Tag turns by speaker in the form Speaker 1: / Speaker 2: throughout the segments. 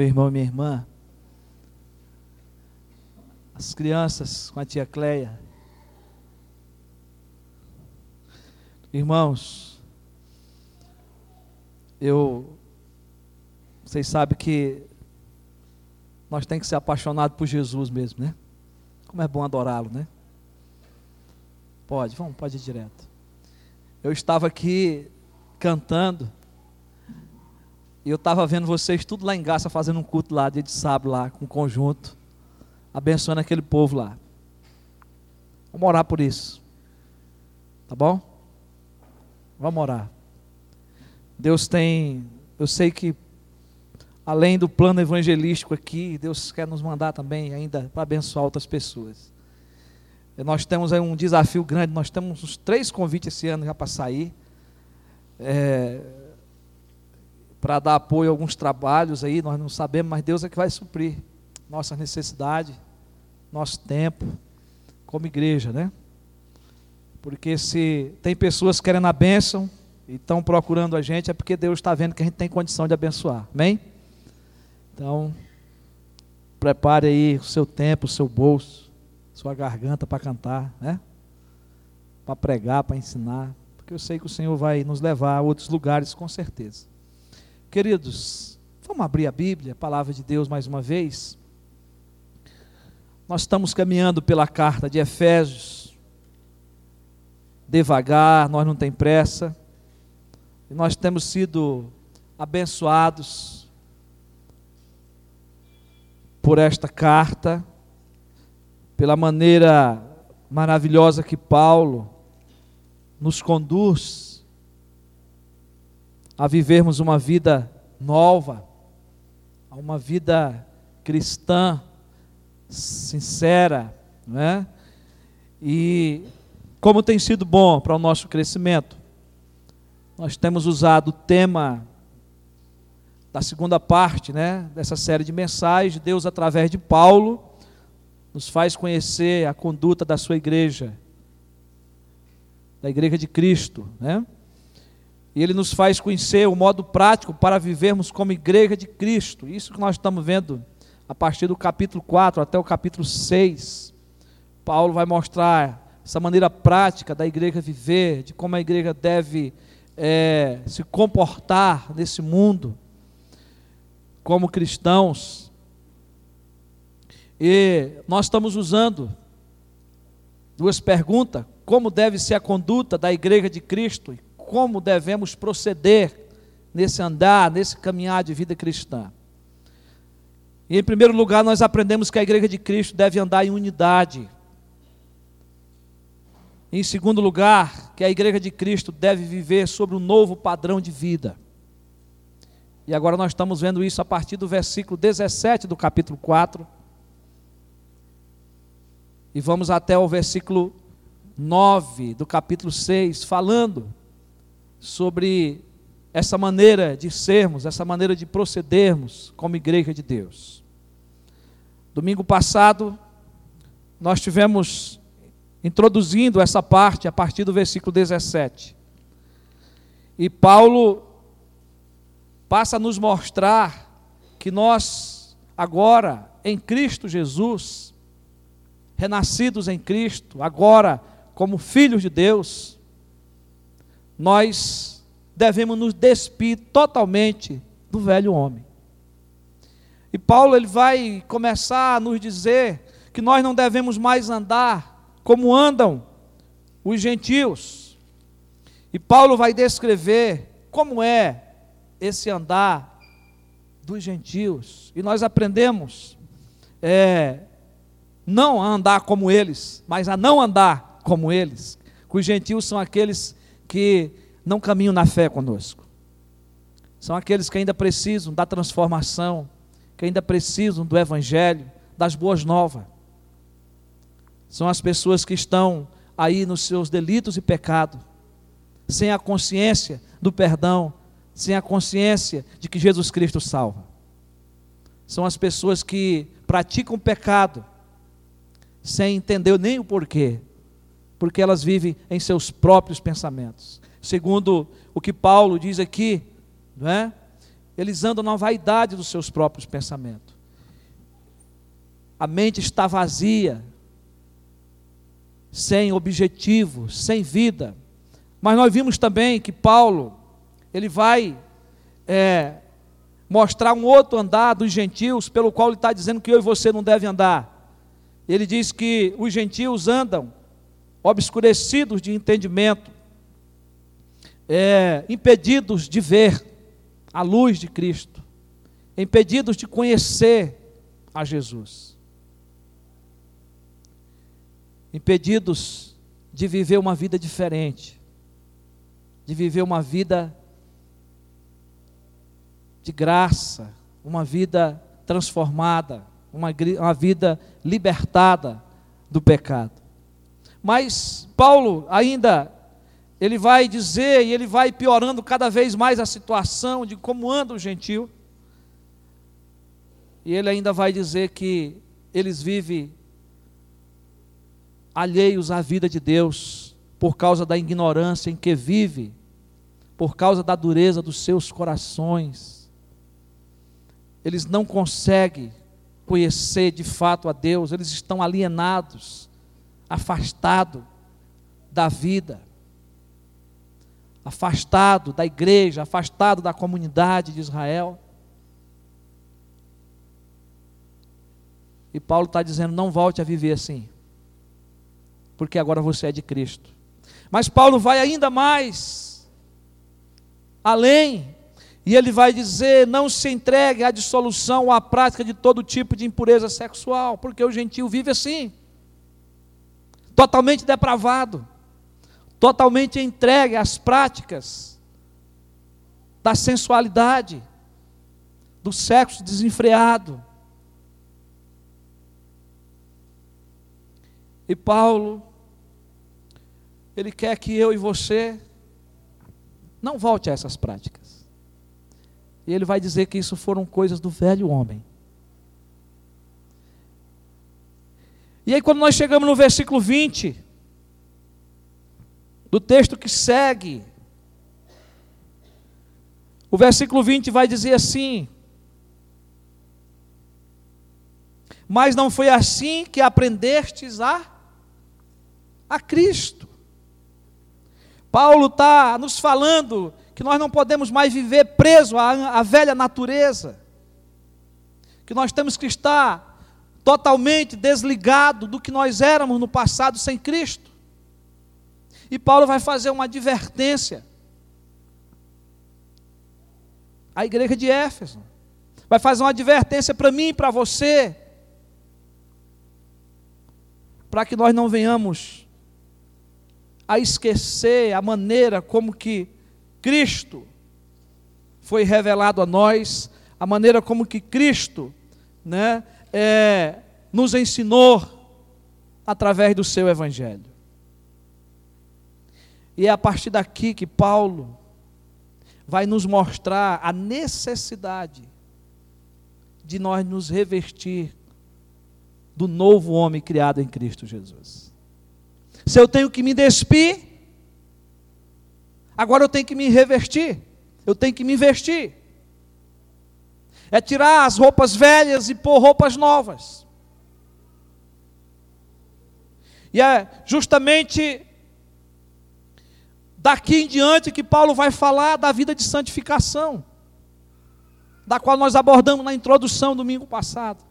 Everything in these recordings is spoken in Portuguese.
Speaker 1: meu irmão e minha irmã. As crianças com a tia Cleia. Irmãos, eu vocês sabem que nós temos que ser apaixonados por Jesus mesmo, né? Como é bom adorá-lo, né? Pode, vamos, pode ir direto. Eu estava aqui cantando e eu estava vendo vocês tudo lá em Gaça fazendo um culto lá, dia de sábado lá, com um conjunto, abençoando aquele povo lá. Vamos orar por isso. Tá bom? Vamos orar. Deus tem, eu sei que além do plano evangelístico aqui, Deus quer nos mandar também ainda para abençoar outras pessoas. Nós temos aí um desafio grande, nós temos uns três convites esse ano já para sair, é, para dar apoio a alguns trabalhos aí, nós não sabemos, mas Deus é que vai suprir nossa necessidade, nosso tempo, como igreja, né? Porque se tem pessoas querendo a bênção e estão procurando a gente, é porque Deus está vendo que a gente tem condição de abençoar, amém? Então, prepare aí o seu tempo, o seu bolso, sua garganta para cantar, né? Para pregar, para ensinar, porque eu sei que o Senhor vai nos levar a outros lugares com certeza. Queridos, vamos abrir a Bíblia, a palavra de Deus mais uma vez. Nós estamos caminhando pela carta de Efésios, devagar, nós não tem pressa, e nós temos sido abençoados por esta carta, pela maneira maravilhosa que Paulo nos conduz a vivermos uma vida nova, a uma vida cristã, sincera, não é? E como tem sido bom para o nosso crescimento, nós temos usado o tema da segunda parte né, dessa série de mensagens, Deus, através de Paulo, nos faz conhecer a conduta da sua igreja, da igreja de Cristo. Né? E ele nos faz conhecer o modo prático para vivermos como igreja de Cristo. Isso que nós estamos vendo a partir do capítulo 4 até o capítulo 6. Paulo vai mostrar essa maneira prática da igreja viver, de como a igreja deve é, se comportar nesse mundo como cristãos. E nós estamos usando duas perguntas: como deve ser a conduta da igreja de Cristo e como devemos proceder nesse andar, nesse caminhar de vida cristã. E em primeiro lugar, nós aprendemos que a igreja de Cristo deve andar em unidade. Em segundo lugar, que a igreja de Cristo deve viver sobre um novo padrão de vida. E agora nós estamos vendo isso a partir do versículo 17 do capítulo 4. E vamos até o versículo 9 do capítulo 6, falando sobre essa maneira de sermos, essa maneira de procedermos como igreja de Deus. Domingo passado, nós tivemos introduzindo essa parte a partir do versículo 17. E Paulo passa a nos mostrar que nós, agora, em Cristo Jesus, renascidos em Cristo, agora como filhos de Deus, nós devemos nos despir totalmente do velho homem. E Paulo ele vai começar a nos dizer que nós não devemos mais andar como andam os gentios. E Paulo vai descrever como é esse andar dos gentios. E nós aprendemos é, não a andar como eles, mas a não andar como eles. Que os gentios são aqueles que não caminham na fé conosco. São aqueles que ainda precisam da transformação, que ainda precisam do evangelho, das boas novas. São as pessoas que estão aí nos seus delitos e pecados, sem a consciência do perdão sem a consciência de que Jesus Cristo salva. São as pessoas que praticam pecado sem entender nem o porquê, porque elas vivem em seus próprios pensamentos. Segundo o que Paulo diz aqui, não é? eles andam na vaidade dos seus próprios pensamentos. A mente está vazia, sem objetivo, sem vida. Mas nós vimos também que Paulo, ele vai é, mostrar um outro andar dos gentios, pelo qual ele está dizendo que eu e você não devem andar. Ele diz que os gentios andam obscurecidos de entendimento, é, impedidos de ver a luz de Cristo, impedidos de conhecer a Jesus, impedidos de viver uma vida diferente, de viver uma vida de graça, uma vida transformada, uma, uma vida libertada do pecado. Mas Paulo ainda ele vai dizer e ele vai piorando cada vez mais a situação de como anda o gentil. E ele ainda vai dizer que eles vivem alheios à vida de Deus por causa da ignorância em que vive, por causa da dureza dos seus corações. Eles não conseguem conhecer de fato a Deus, eles estão alienados, afastados da vida afastado da igreja, afastado da comunidade de Israel. E Paulo está dizendo: não volte a viver assim, porque agora você é de Cristo. Mas Paulo vai ainda mais além, e ele vai dizer: não se entregue à dissolução ou à prática de todo tipo de impureza sexual, porque o gentio vive assim, totalmente depravado totalmente entregue às práticas da sensualidade, do sexo desenfreado. E Paulo, ele quer que eu e você não volte a essas práticas. E ele vai dizer que isso foram coisas do velho homem. E aí, quando nós chegamos no versículo 20, do texto que segue. O versículo 20 vai dizer assim: Mas não foi assim que aprendestes a, a Cristo. Paulo está nos falando que nós não podemos mais viver preso à, à velha natureza, que nós temos que estar totalmente desligado do que nós éramos no passado sem Cristo. E Paulo vai fazer uma advertência à igreja de Éfeso. Vai fazer uma advertência para mim e para você. Para que nós não venhamos a esquecer a maneira como que Cristo foi revelado a nós, a maneira como que Cristo né, é, nos ensinou através do seu Evangelho. E é a partir daqui que Paulo vai nos mostrar a necessidade de nós nos revestir do novo homem criado em Cristo Jesus. Se eu tenho que me despir, agora eu tenho que me revestir, eu tenho que me vestir. É tirar as roupas velhas e pôr roupas novas. E é justamente Daqui em diante que Paulo vai falar da vida de santificação, da qual nós abordamos na introdução domingo passado.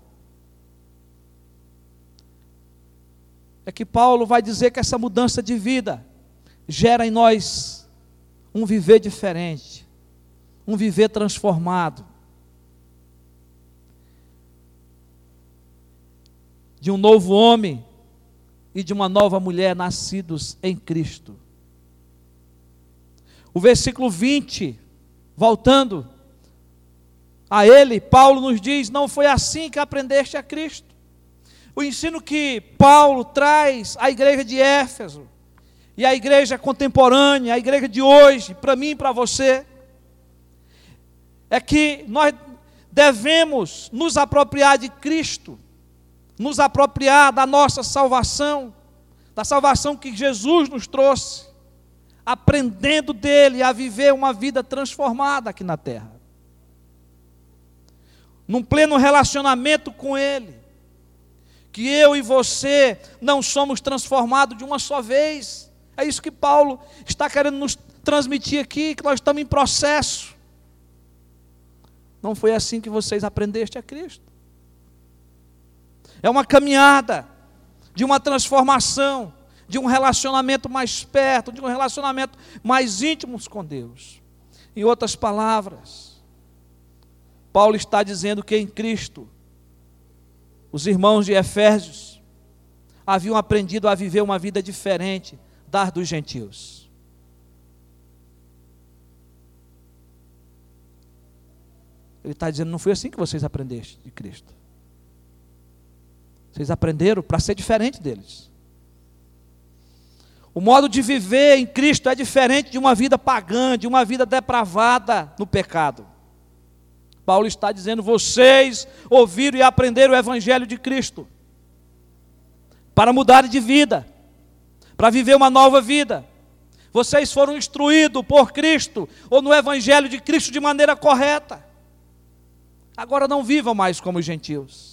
Speaker 1: É que Paulo vai dizer que essa mudança de vida gera em nós um viver diferente, um viver transformado. De um novo homem e de uma nova mulher nascidos em Cristo. O versículo 20, voltando a ele, Paulo nos diz: Não foi assim que aprendeste a Cristo. O ensino que Paulo traz à igreja de Éfeso, e à igreja contemporânea, a igreja de hoje, para mim e para você, é que nós devemos nos apropriar de Cristo, nos apropriar da nossa salvação, da salvação que Jesus nos trouxe aprendendo dele a viver uma vida transformada aqui na terra. num pleno relacionamento com Ele, que eu e você não somos transformados de uma só vez. É isso que Paulo está querendo nos transmitir aqui, que nós estamos em processo. Não foi assim que vocês aprendeste a Cristo. É uma caminhada de uma transformação, de um relacionamento mais perto, de um relacionamento mais íntimo com Deus. Em outras palavras, Paulo está dizendo que em Cristo, os irmãos de Efésios haviam aprendido a viver uma vida diferente da dos gentios. Ele está dizendo: não foi assim que vocês aprendeste de Cristo. Vocês aprenderam para ser diferente deles. O modo de viver em Cristo é diferente de uma vida pagã, de uma vida depravada no pecado. Paulo está dizendo: vocês ouviram e aprenderam o Evangelho de Cristo para mudar de vida, para viver uma nova vida. Vocês foram instruídos por Cristo ou no Evangelho de Cristo de maneira correta. Agora não vivam mais como os gentios.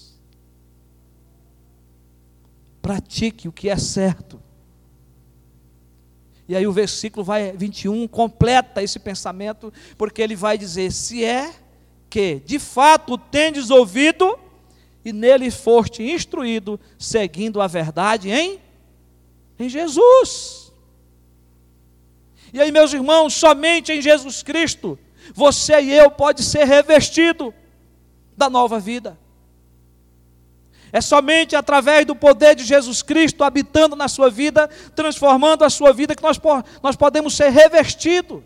Speaker 1: Pratique o que é certo. E aí o versículo vai 21 completa esse pensamento, porque ele vai dizer: se é que de fato tendes ouvido e nele foste instruído, seguindo a verdade em em Jesus. E aí, meus irmãos, somente em Jesus Cristo, você e eu pode ser revestido da nova vida. É somente através do poder de Jesus Cristo habitando na sua vida, transformando a sua vida, que nós, nós podemos ser revestidos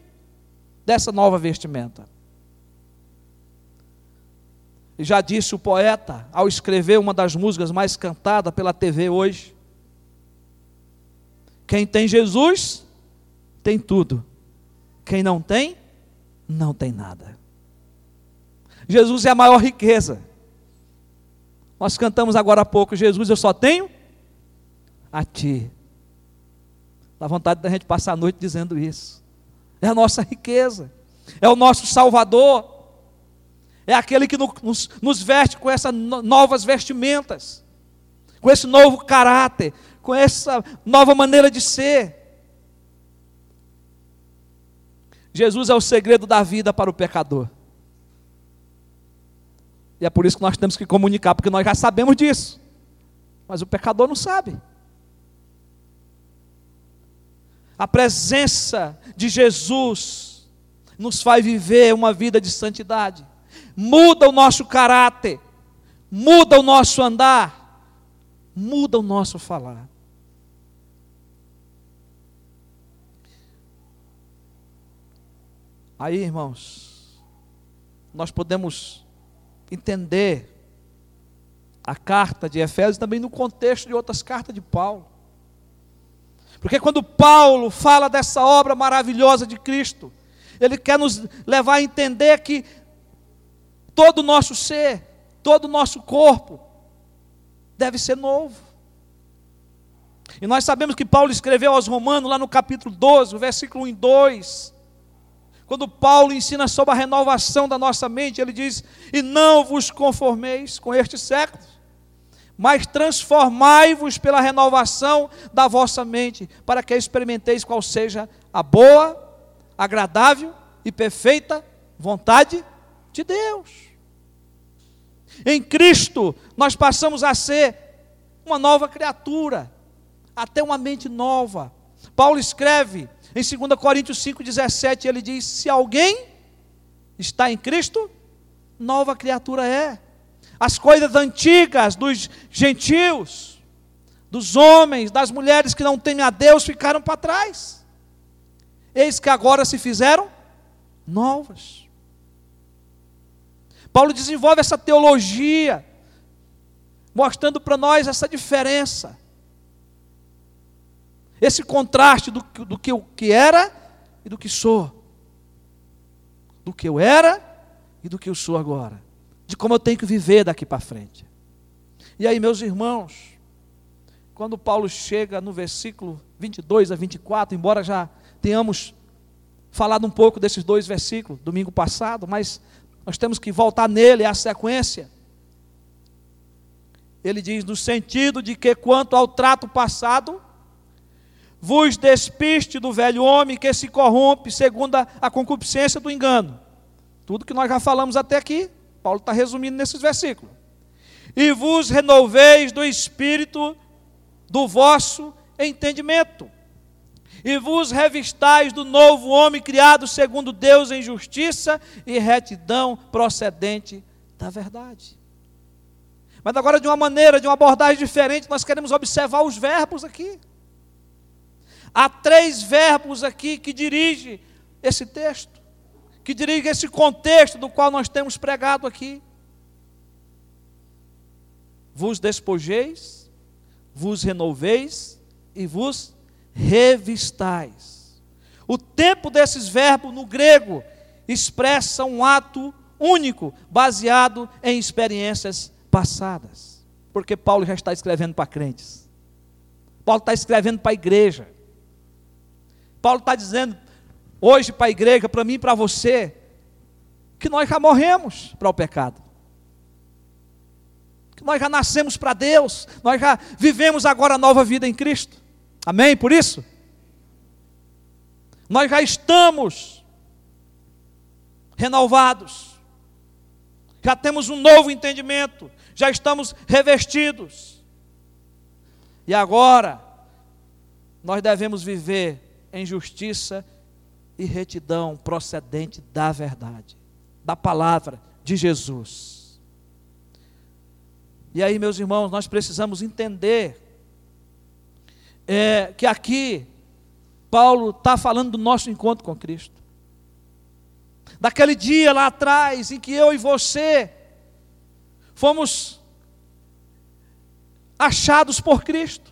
Speaker 1: dessa nova vestimenta. E já disse o poeta, ao escrever uma das músicas mais cantadas pela TV hoje: Quem tem Jesus, tem tudo. Quem não tem, não tem nada. Jesus é a maior riqueza. Nós cantamos agora há pouco, Jesus, eu só tenho a Ti. Dá vontade da gente passar a noite dizendo isso. É a nossa riqueza, é o nosso Salvador, é aquele que nos, nos veste com essas novas vestimentas, com esse novo caráter, com essa nova maneira de ser. Jesus é o segredo da vida para o pecador. E é por isso que nós temos que comunicar, porque nós já sabemos disso. Mas o pecador não sabe. A presença de Jesus nos faz viver uma vida de santidade. Muda o nosso caráter, muda o nosso andar, muda o nosso falar. Aí, irmãos, nós podemos entender a carta de Efésios também no contexto de outras cartas de Paulo. Porque quando Paulo fala dessa obra maravilhosa de Cristo, ele quer nos levar a entender que todo o nosso ser, todo o nosso corpo deve ser novo. E nós sabemos que Paulo escreveu aos Romanos, lá no capítulo 12, versículo 1 e 2, quando Paulo ensina sobre a renovação da nossa mente, ele diz: E não vos conformeis com este século, mas transformai-vos pela renovação da vossa mente, para que experimenteis qual seja a boa, agradável e perfeita vontade de Deus. Em Cristo, nós passamos a ser uma nova criatura, até uma mente nova. Paulo escreve em 2 Coríntios 5,17 ele diz: Se alguém está em Cristo, nova criatura é. As coisas antigas dos gentios, dos homens, das mulheres que não temem a Deus ficaram para trás. Eis que agora se fizeram novas. Paulo desenvolve essa teologia, mostrando para nós essa diferença esse contraste do, do que eu que era e do que sou. Do que eu era e do que eu sou agora. De como eu tenho que viver daqui para frente. E aí, meus irmãos, quando Paulo chega no versículo 22 a 24, embora já tenhamos falado um pouco desses dois versículos domingo passado, mas Nós temos que voltar nele, é a sequência. Ele diz: no sentido de que, quanto ao trato passado, vos despiste do velho homem que se corrompe segundo a, a concupiscência do engano. Tudo que nós já falamos até aqui, Paulo está resumindo nesses versículos. E vos renoveis do espírito do vosso entendimento. E vos revistais do novo homem criado segundo Deus em justiça e retidão procedente da verdade. Mas agora, de uma maneira, de uma abordagem diferente, nós queremos observar os verbos aqui. Há três verbos aqui que dirigem esse texto, que dirigem esse contexto do qual nós temos pregado aqui. Vos despojeis, vos renoveis e vos revistais. O tempo desses verbos no grego expressa um ato único, baseado em experiências passadas. Porque Paulo já está escrevendo para crentes. Paulo está escrevendo para a igreja. Paulo está dizendo hoje para a igreja, para mim e para você, que nós já morremos para o pecado. Que nós já nascemos para Deus, nós já vivemos agora a nova vida em Cristo. Amém? Por isso, nós já estamos renovados, já temos um novo entendimento, já estamos revestidos. E agora, nós devemos viver em justiça e retidão procedente da verdade, da palavra de Jesus. E aí, meus irmãos, nós precisamos entender é, que aqui Paulo está falando do nosso encontro com Cristo. Daquele dia lá atrás em que eu e você fomos achados por Cristo.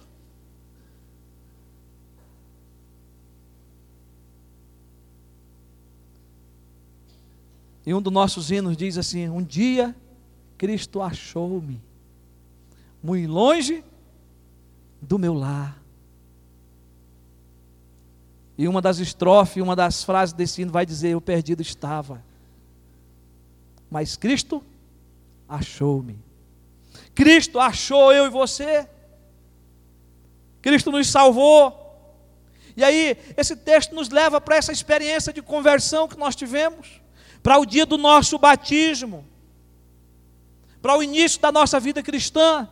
Speaker 1: E um dos nossos hinos diz assim: Um dia Cristo achou-me, muito longe do meu lar. E uma das estrofes, uma das frases desse hino vai dizer: Eu perdido estava, mas Cristo achou-me. Cristo achou eu e você. Cristo nos salvou. E aí, esse texto nos leva para essa experiência de conversão que nós tivemos, para o dia do nosso batismo, para o início da nossa vida cristã,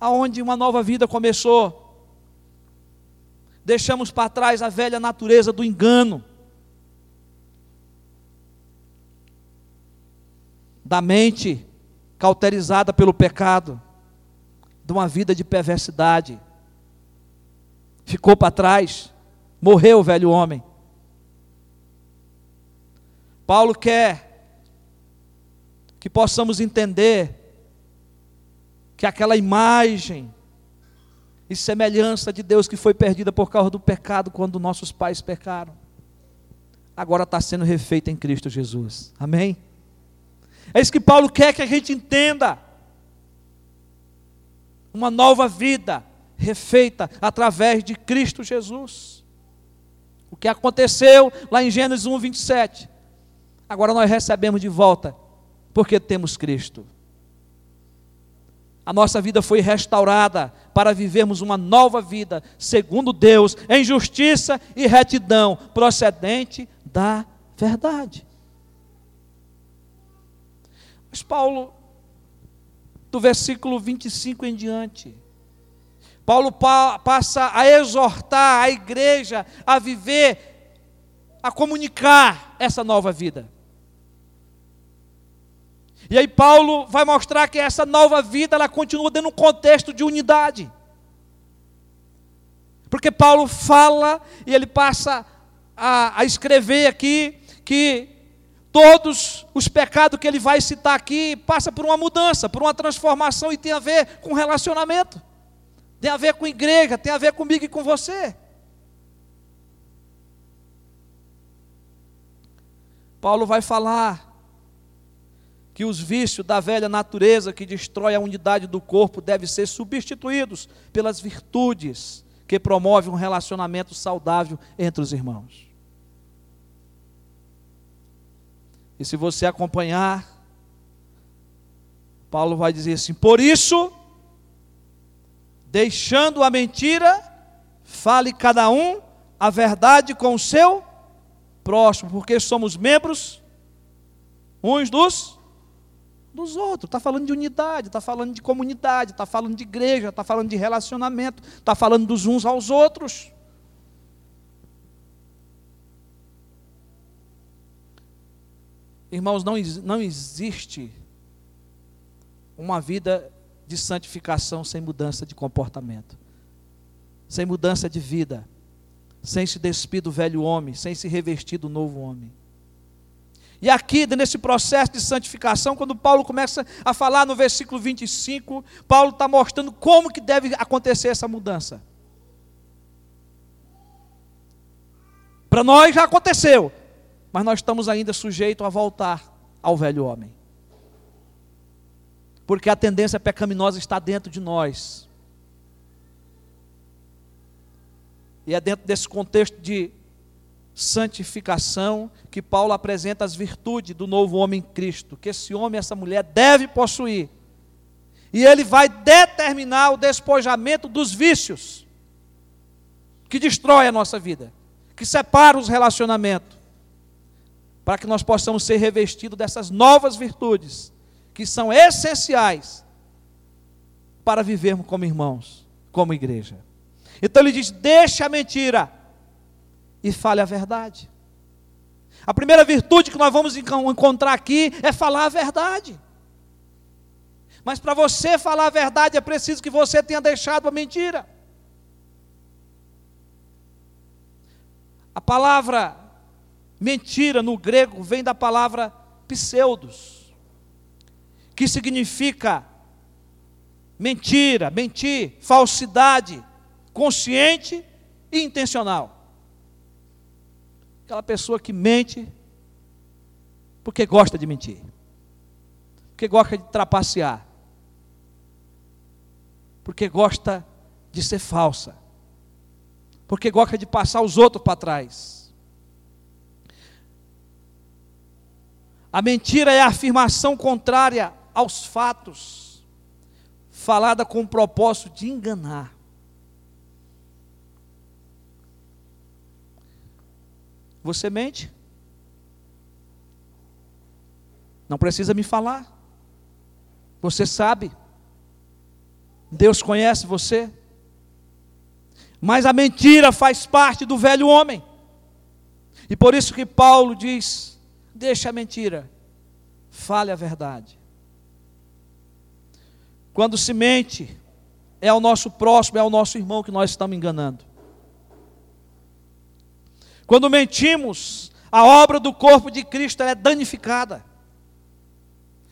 Speaker 1: aonde uma nova vida começou. Deixamos para trás a velha natureza do engano, da mente cauterizada pelo pecado, de uma vida de perversidade. Ficou para trás, morreu o velho homem. Paulo quer que possamos entender que aquela imagem e semelhança de Deus que foi perdida por causa do pecado quando nossos pais pecaram, agora está sendo refeita em Cristo Jesus. Amém? É isso que Paulo quer que a gente entenda. Uma nova vida refeita através de Cristo Jesus. O que aconteceu lá em Gênesis 1, 27. Agora nós recebemos de volta, porque temos Cristo. A nossa vida foi restaurada para vivermos uma nova vida, segundo Deus, em justiça e retidão, procedente da verdade. Mas Paulo, do versículo 25 em diante, Paulo pa passa a exortar a igreja a viver, a comunicar essa nova vida. E aí Paulo vai mostrar que essa nova vida ela continua dentro um contexto de unidade. Porque Paulo fala e ele passa a, a escrever aqui que Todos os pecados que ele vai citar aqui passa por uma mudança, por uma transformação e tem a ver com relacionamento. Tem a ver com igreja, tem a ver comigo e com você. Paulo vai falar que os vícios da velha natureza que destrói a unidade do corpo devem ser substituídos pelas virtudes que promovem um relacionamento saudável entre os irmãos. E se você acompanhar, Paulo vai dizer assim: por isso, deixando a mentira, fale cada um a verdade com o seu próximo, porque somos membros uns dos dos outros. Está falando de unidade, está falando de comunidade, está falando de igreja, está falando de relacionamento, está falando dos uns aos outros. Irmãos, não, não existe uma vida de santificação sem mudança de comportamento, sem mudança de vida, sem se despir do velho homem, sem se revestir do novo homem. E aqui, nesse processo de santificação, quando Paulo começa a falar no versículo 25, Paulo está mostrando como que deve acontecer essa mudança. Para nós já aconteceu, mas nós estamos ainda sujeitos a voltar ao velho homem. Porque a tendência pecaminosa está dentro de nós. E é dentro desse contexto de santificação que Paulo apresenta as virtudes do novo homem em Cristo, que esse homem, essa mulher deve possuir. E ele vai determinar o despojamento dos vícios que destrói a nossa vida, que separa os relacionamentos, para que nós possamos ser revestidos dessas novas virtudes que são essenciais para vivermos como irmãos, como igreja. Então ele diz: deixa a mentira e fale a verdade. A primeira virtude que nós vamos encontrar aqui é falar a verdade. Mas para você falar a verdade é preciso que você tenha deixado a mentira. A palavra mentira no grego vem da palavra pseudos, que significa mentira, mentir, falsidade, consciente e intencional. Aquela pessoa que mente porque gosta de mentir, porque gosta de trapacear, porque gosta de ser falsa, porque gosta de passar os outros para trás. A mentira é a afirmação contrária aos fatos, falada com o propósito de enganar. Você mente? Não precisa me falar. Você sabe. Deus conhece você. Mas a mentira faz parte do velho homem. E por isso que Paulo diz: deixa a mentira, fale a verdade. Quando se mente, é ao nosso próximo, é ao nosso irmão que nós estamos enganando. Quando mentimos, a obra do corpo de Cristo é danificada.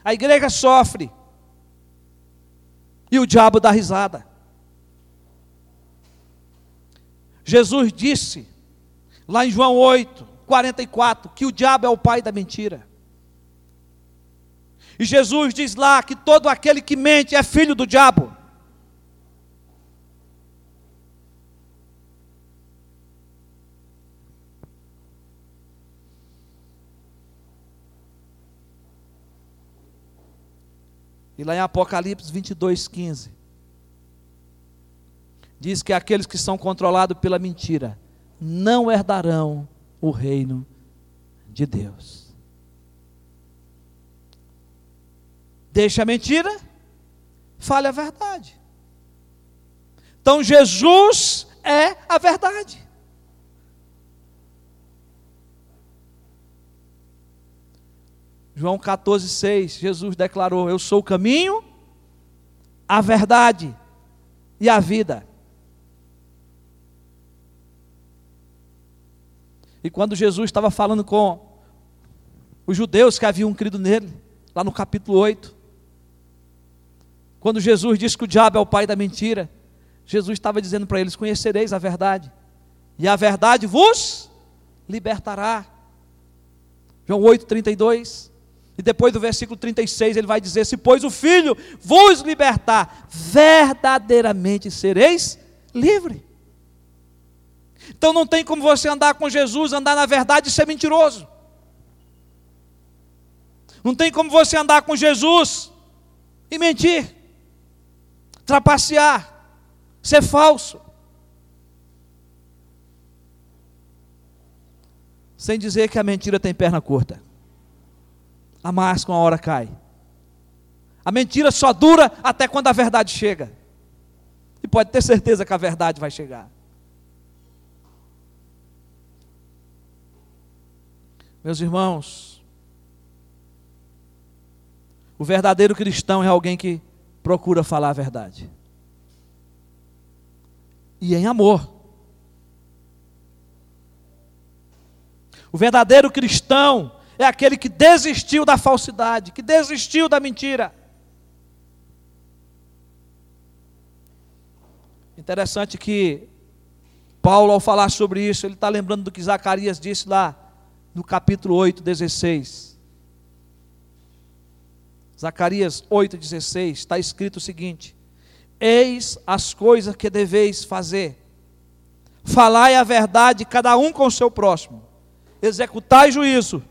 Speaker 1: A igreja sofre. E o diabo dá risada. Jesus disse, lá em João 8, 44, que o diabo é o pai da mentira. E Jesus diz lá que todo aquele que mente é filho do diabo. E lá em Apocalipse 22, 15, diz que aqueles que são controlados pela mentira não herdarão o reino de Deus. Deixa a mentira, fale a verdade. Então Jesus é a verdade. João 14, 6, Jesus declarou: Eu sou o caminho, a verdade e a vida. E quando Jesus estava falando com os judeus que haviam crido nele, lá no capítulo 8, quando Jesus disse que o diabo é o pai da mentira, Jesus estava dizendo para eles: Conhecereis a verdade, e a verdade vos libertará. João 8, 32. E depois do versículo 36 ele vai dizer: Se pois o Filho vos libertar, verdadeiramente sereis livre. Então não tem como você andar com Jesus, andar na verdade e ser mentiroso. Não tem como você andar com Jesus e mentir, trapacear, ser falso. Sem dizer que a mentira tem perna curta. A máscara uma hora cai. A mentira só dura até quando a verdade chega. E pode ter certeza que a verdade vai chegar. Meus irmãos, o verdadeiro cristão é alguém que procura falar a verdade. E em amor. O verdadeiro cristão é aquele que desistiu da falsidade, que desistiu da mentira. Interessante que Paulo, ao falar sobre isso, ele está lembrando do que Zacarias disse lá no capítulo 8, 16. Zacarias 8, 16, está escrito o seguinte: Eis as coisas que deveis fazer, falai a verdade, cada um com o seu próximo, executai juízo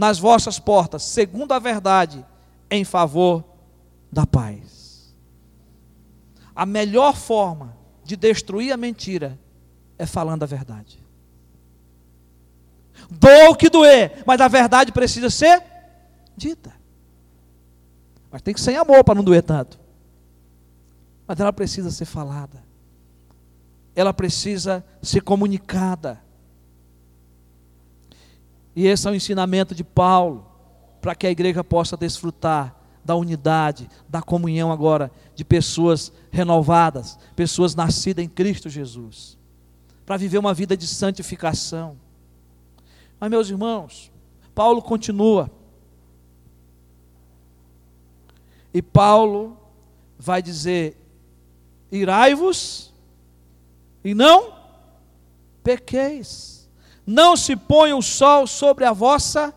Speaker 1: nas vossas portas, segundo a verdade, em favor da paz. A melhor forma de destruir a mentira é falando a verdade. Doa o que doer, mas a verdade precisa ser dita. Mas tem que ser em amor para não doer tanto. Mas ela precisa ser falada. Ela precisa ser comunicada. E esse é o ensinamento de Paulo, para que a igreja possa desfrutar da unidade, da comunhão agora de pessoas renovadas, pessoas nascidas em Cristo Jesus, para viver uma vida de santificação. Mas, meus irmãos, Paulo continua. E Paulo vai dizer: irai-vos e não pequeis. Não se ponha o sol sobre a vossa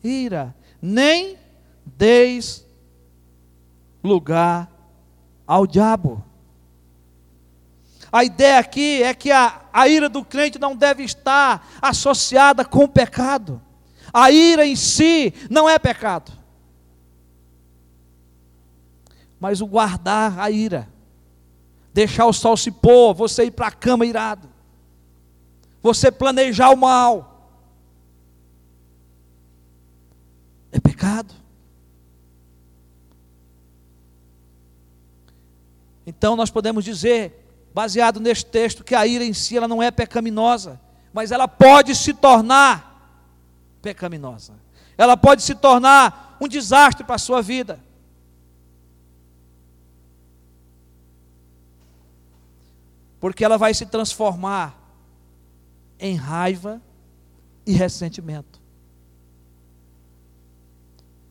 Speaker 1: ira, nem deis lugar ao diabo. A ideia aqui é que a, a ira do crente não deve estar associada com o pecado. A ira em si não é pecado. Mas o guardar a ira, deixar o sol se pôr, você ir para a cama irado, você planejar o mal, é pecado. Então nós podemos dizer baseado neste texto, que a ira em si ela não é pecaminosa, mas ela pode se tornar pecaminosa. Ela pode se tornar um desastre para a sua vida. Porque ela vai se transformar em raiva e ressentimento.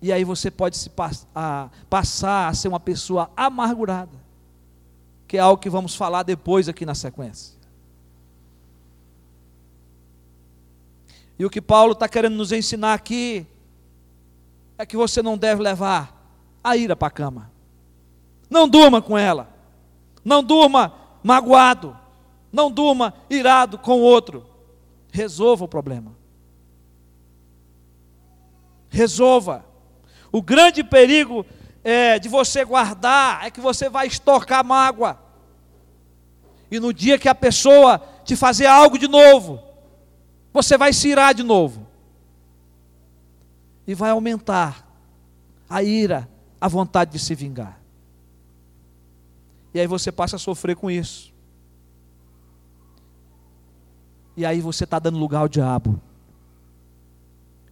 Speaker 1: E aí você pode se a, passar a ser uma pessoa amargurada que é algo que vamos falar depois aqui na sequência. E o que Paulo está querendo nos ensinar aqui é que você não deve levar a ira para a cama. Não durma com ela. Não durma magoado. Não durma irado com o outro. Resolva o problema. Resolva. O grande perigo é, de você guardar é que você vai estocar mágoa. E no dia que a pessoa te fazer algo de novo, você vai se irar de novo. E vai aumentar a ira, a vontade de se vingar. E aí você passa a sofrer com isso. E aí você está dando lugar ao diabo.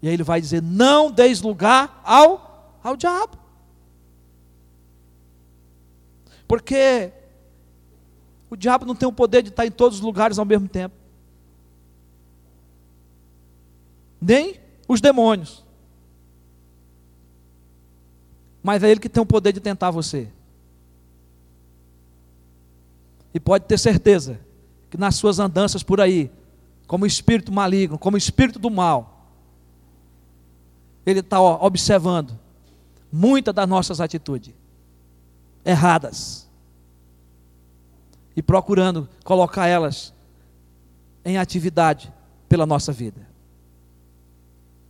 Speaker 1: E aí ele vai dizer: não deis lugar ao, ao diabo. Porque o diabo não tem o poder de estar em todos os lugares ao mesmo tempo. Nem os demônios. Mas é ele que tem o poder de tentar você. E pode ter certeza que nas suas andanças por aí, como espírito maligno, como espírito do mal, ele está observando muitas das nossas atitudes erradas e procurando colocar elas em atividade pela nossa vida.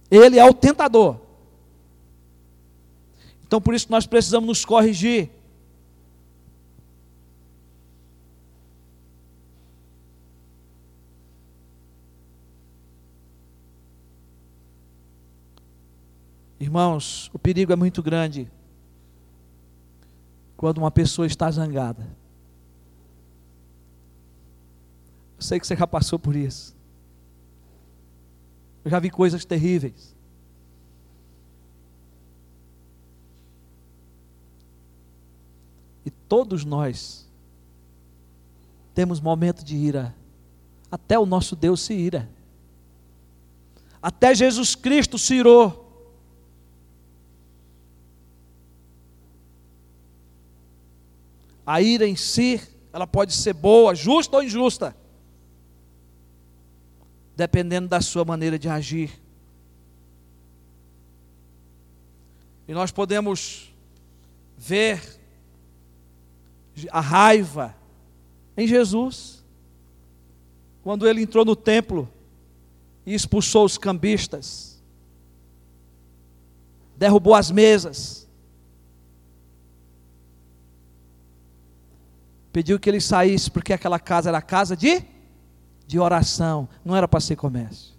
Speaker 1: Ele é o tentador. Então por isso nós precisamos nos corrigir. Irmãos, o perigo é muito grande quando uma pessoa está zangada. Eu sei que você já passou por isso. Eu já vi coisas terríveis. E todos nós temos momento de ira. Até o nosso Deus se ira. Até Jesus Cristo se irou. A ira em si, ela pode ser boa, justa ou injusta, dependendo da sua maneira de agir. E nós podemos ver a raiva em Jesus, quando ele entrou no templo e expulsou os cambistas, derrubou as mesas, pediu que ele saísse, porque aquela casa era casa de, de oração, não era para ser comércio.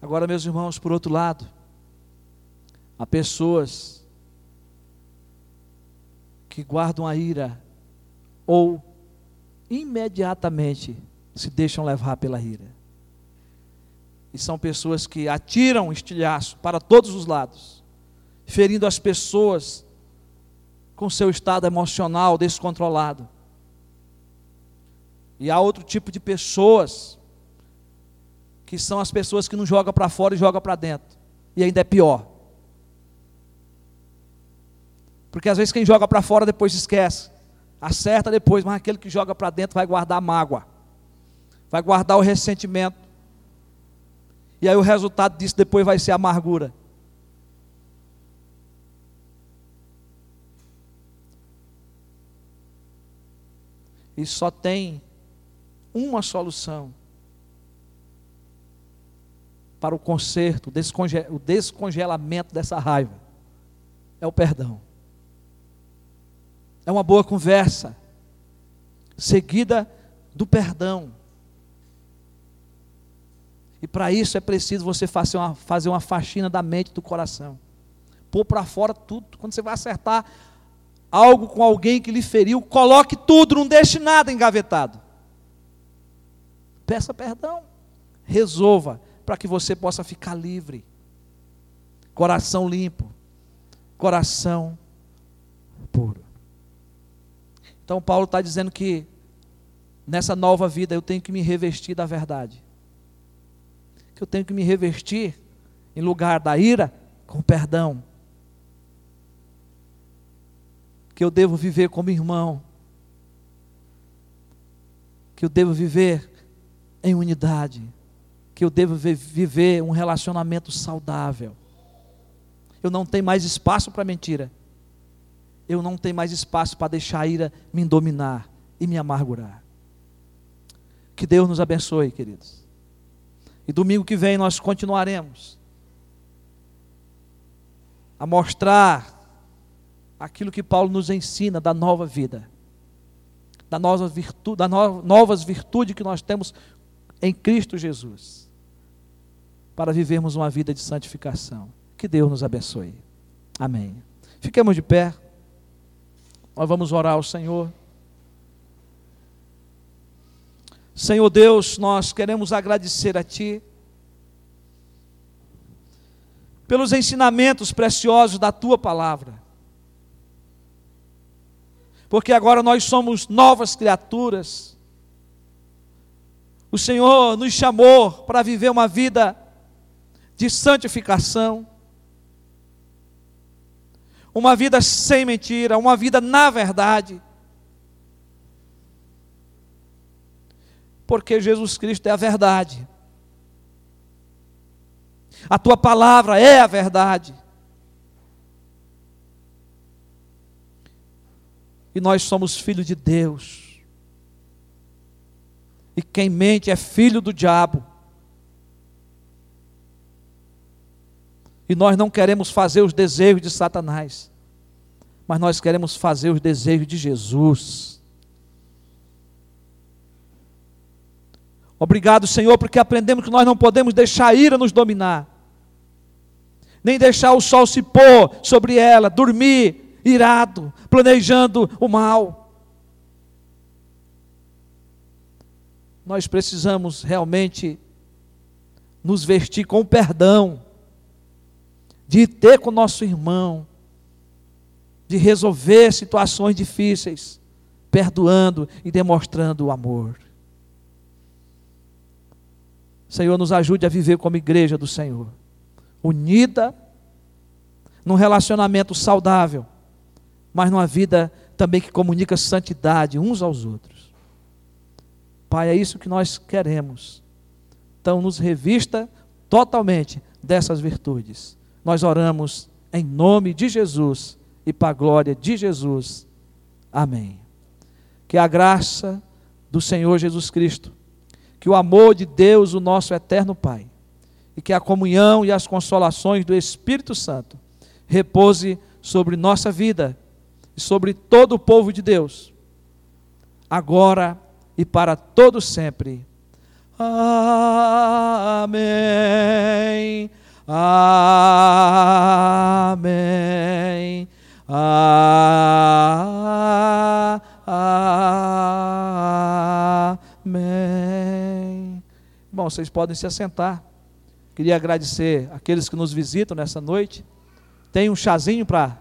Speaker 1: Agora, meus irmãos, por outro lado, há pessoas que guardam a ira ou imediatamente se deixam levar pela ira. E são pessoas que atiram estilhaço para todos os lados ferindo as pessoas com seu estado emocional descontrolado. E há outro tipo de pessoas que são as pessoas que não jogam para fora e jogam para dentro. E ainda é pior. Porque às vezes quem joga para fora depois esquece. Acerta depois, mas aquele que joga para dentro vai guardar a mágoa. Vai guardar o ressentimento. E aí o resultado disso depois vai ser amargura. E só tem uma solução para o conserto, o descongelamento dessa raiva: é o perdão. É uma boa conversa, seguida do perdão. E para isso é preciso você fazer uma, fazer uma faxina da mente e do coração. Pôr para fora tudo. Quando você vai acertar algo com alguém que lhe feriu, coloque tudo, não deixe nada engavetado. Peça perdão, resolva, para que você possa ficar livre. Coração limpo, coração puro. Então, Paulo está dizendo que nessa nova vida eu tenho que me revestir da verdade. Que eu tenho que me revestir, em lugar da ira, com perdão que eu devo viver como irmão, que eu devo viver em unidade, que eu devo viver um relacionamento saudável. Eu não tenho mais espaço para mentira. Eu não tenho mais espaço para deixar a ira me dominar e me amargurar. Que Deus nos abençoe, queridos. E domingo que vem nós continuaremos a mostrar aquilo que Paulo nos ensina da nova vida, da nova virtude, da no, novas virtudes que nós temos em Cristo Jesus, para vivermos uma vida de santificação. Que Deus nos abençoe. Amém. Fiquemos de pé. Nós vamos orar ao Senhor. Senhor Deus, nós queremos agradecer a Ti pelos ensinamentos preciosos da Tua palavra porque agora nós somos novas criaturas. O Senhor nos chamou para viver uma vida de santificação, uma vida sem mentira, uma vida na verdade. Porque Jesus Cristo é a verdade. A tua palavra é a verdade. e nós somos filhos de Deus. E quem mente é filho do diabo. E nós não queremos fazer os desejos de Satanás, mas nós queremos fazer os desejos de Jesus. Obrigado, Senhor, porque aprendemos que nós não podemos deixar a ira nos dominar, nem deixar o sol se pôr sobre ela, dormir, irado, planejando o mal. Nós precisamos realmente nos vestir com perdão, de ter com nosso irmão, de resolver situações difíceis, perdoando e demonstrando o amor. Senhor, nos ajude a viver como igreja do Senhor, unida, num relacionamento saudável, mas numa vida também que comunica santidade uns aos outros. Pai, é isso que nós queremos. Então, nos revista totalmente dessas virtudes. Nós oramos em nome de Jesus e para a glória de Jesus. Amém. Que a graça do Senhor Jesus Cristo que o amor de Deus, o nosso eterno Pai, e que a comunhão e as consolações do Espírito Santo repouse sobre nossa vida e sobre todo o povo de Deus, agora e para todo sempre. Amém. Amém. Amém. Bom, vocês podem se assentar. Queria agradecer aqueles que nos visitam nessa noite. Tem um chazinho para